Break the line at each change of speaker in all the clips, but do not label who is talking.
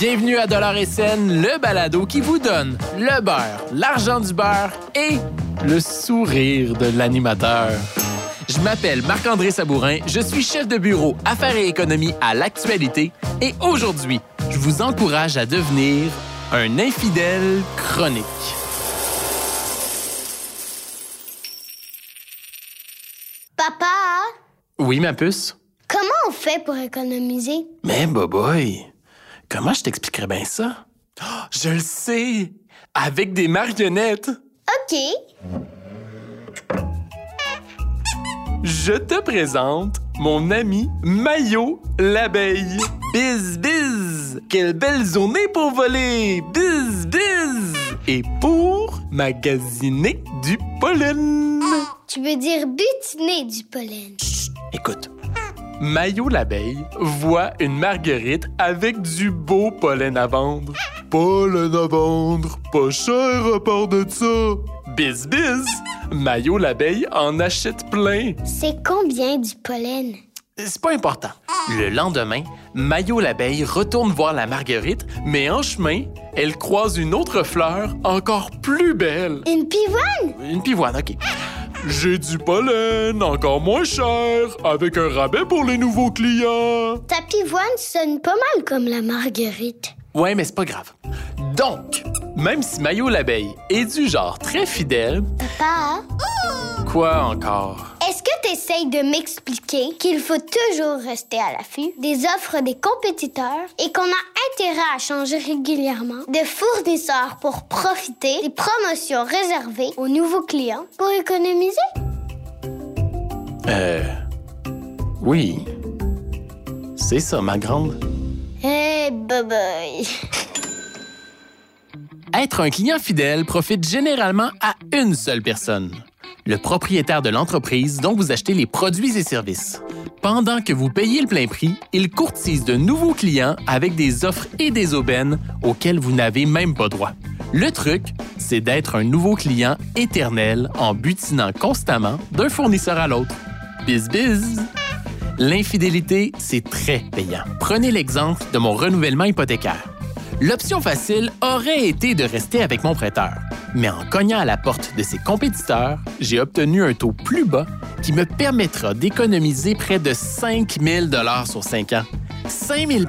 Bienvenue à Dollar et Scène, le balado qui vous donne le beurre, l'argent du beurre et le sourire de l'animateur. Je m'appelle Marc-André Sabourin, je suis chef de bureau Affaires et économie à l'actualité et aujourd'hui, je vous encourage à devenir un infidèle chronique. Oui, ma puce?
comment on fait pour économiser?
Mais boy, comment je t'expliquerais bien ça? Oh, je le sais! Avec des marionnettes!
OK.
Je te présente mon ami Mayo l'abeille. Biz biz! Quelle belle journée pour voler! Biz biz! Et pour magasiner du pollen.
Tu veux dire butiner du pollen?
Écoute. Mayo l'abeille voit une marguerite avec du beau pollen à vendre. Pollen à vendre, pas cher à part de ça. Biz biz! Mayo l'abeille en achète plein.
C'est combien du pollen?
C'est pas important. Le lendemain, Mayo l'abeille retourne voir la marguerite, mais en chemin, elle croise une autre fleur encore plus belle.
Une pivoine?
Une pivoine, OK. J'ai du pollen, encore moins cher, avec un rabais pour les nouveaux clients.
Ta pivoine sonne pas mal comme la marguerite.
Ouais, mais c'est pas grave. Donc, même si Mayo l'abeille est du genre très fidèle,
Papa,
quoi encore?
Essayes de m'expliquer qu'il faut toujours rester à l'affût des offres des compétiteurs et qu'on a intérêt à changer régulièrement de fournisseurs pour profiter des promotions réservées aux nouveaux clients pour économiser?
Euh. Oui. C'est ça, ma grande.
Eh, bye bye.
Être un client fidèle profite généralement à une seule personne, le propriétaire de l'entreprise dont vous achetez les produits et services. Pendant que vous payez le plein prix, il courtise de nouveaux clients avec des offres et des aubaines auxquelles vous n'avez même pas droit. Le truc, c'est d'être un nouveau client éternel en butinant constamment d'un fournisseur à l'autre. Biz biz! L'infidélité, c'est très payant. Prenez l'exemple de mon renouvellement hypothécaire. L'option facile aurait été de rester avec mon prêteur. Mais en cognant à la porte de ses compétiteurs, j'ai obtenu un taux plus bas qui me permettra d'économiser près de 5 000 sur 5 ans. 5 000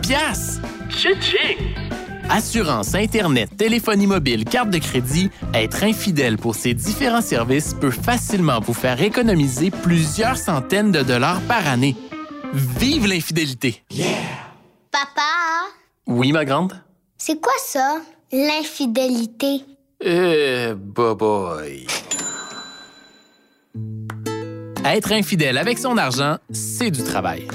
Assurance, Internet, téléphonie mobile, carte de crédit, être infidèle pour ces différents services peut facilement vous faire économiser plusieurs centaines de dollars par année. Vive l'infidélité!
Papa,
Oui, ma grande?
C'est quoi ça, l'infidélité?
Euh, boy. Être infidèle avec son argent, c'est du travail.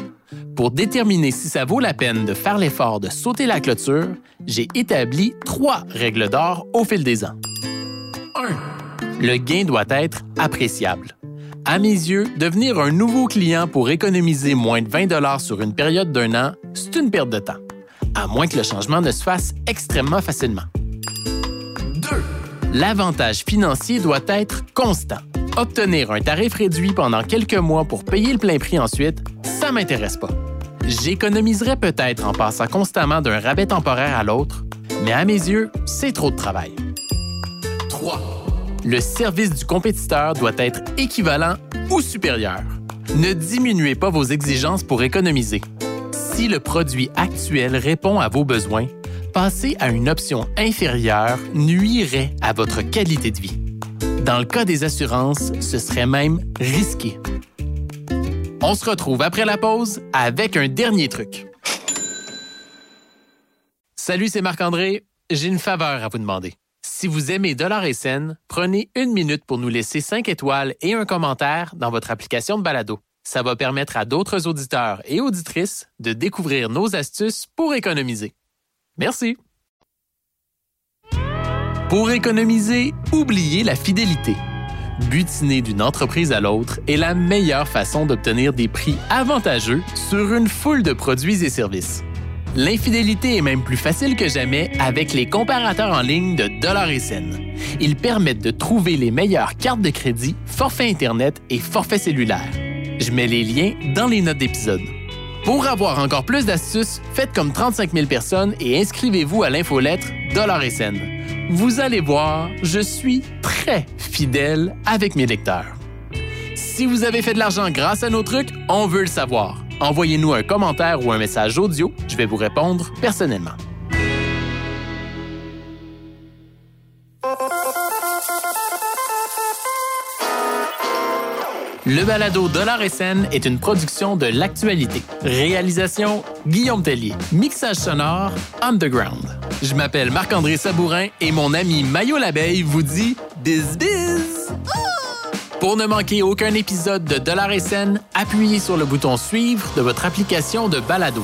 Pour déterminer si ça vaut la peine de faire l'effort de sauter la clôture, j'ai établi trois règles d'or au fil des ans. 1. Le gain doit être appréciable. À mes yeux, devenir un nouveau client pour économiser moins de 20 sur une période d'un an, c'est une perte de temps, à moins que le changement ne se fasse extrêmement facilement. 2. L'avantage financier doit être constant. Obtenir un tarif réduit pendant quelques mois pour payer le plein prix ensuite, ça m'intéresse pas. J'économiserais peut-être en passant constamment d'un rabais temporaire à l'autre, mais à mes yeux, c'est trop de travail. 3. Le service du compétiteur doit être équivalent ou supérieur. Ne diminuez pas vos exigences pour économiser. Si le produit actuel répond à vos besoins, passer à une option inférieure nuirait à votre qualité de vie. Dans le cas des assurances, ce serait même risqué. On se retrouve après la pause avec un dernier truc. Salut, c'est Marc-André. J'ai une faveur à vous demander. Si vous aimez Dollar et Scène, prenez une minute pour nous laisser 5 étoiles et un commentaire dans votre application de balado. Ça va permettre à d'autres auditeurs et auditrices de découvrir nos astuces pour économiser. Merci. Pour économiser, oubliez la fidélité. Butiner d'une entreprise à l'autre est la meilleure façon d'obtenir des prix avantageux sur une foule de produits et services. L'infidélité est même plus facile que jamais avec les comparateurs en ligne de Dollar et. Ils permettent de trouver les meilleures cartes de crédit, forfaits Internet et forfaits cellulaires. Je mets les liens dans les notes d'épisode. Pour avoir encore plus d'astuces, faites comme 35 000 personnes et inscrivez-vous à l'infolettre Dollar et Scène. Vous allez voir, je suis très fidèle avec mes lecteurs. Si vous avez fait de l'argent grâce à nos trucs, on veut le savoir. Envoyez-nous un commentaire ou un message audio, je vais vous répondre personnellement. Le balado Dollar et est une production de l'actualité. Réalisation Guillaume Tellier. Mixage sonore Underground. Je m'appelle Marc-André Sabourin et mon ami Mayo Labeille vous dit biz biz. Pour ne manquer aucun épisode de Dollar et appuyez sur le bouton suivre de votre application de balado.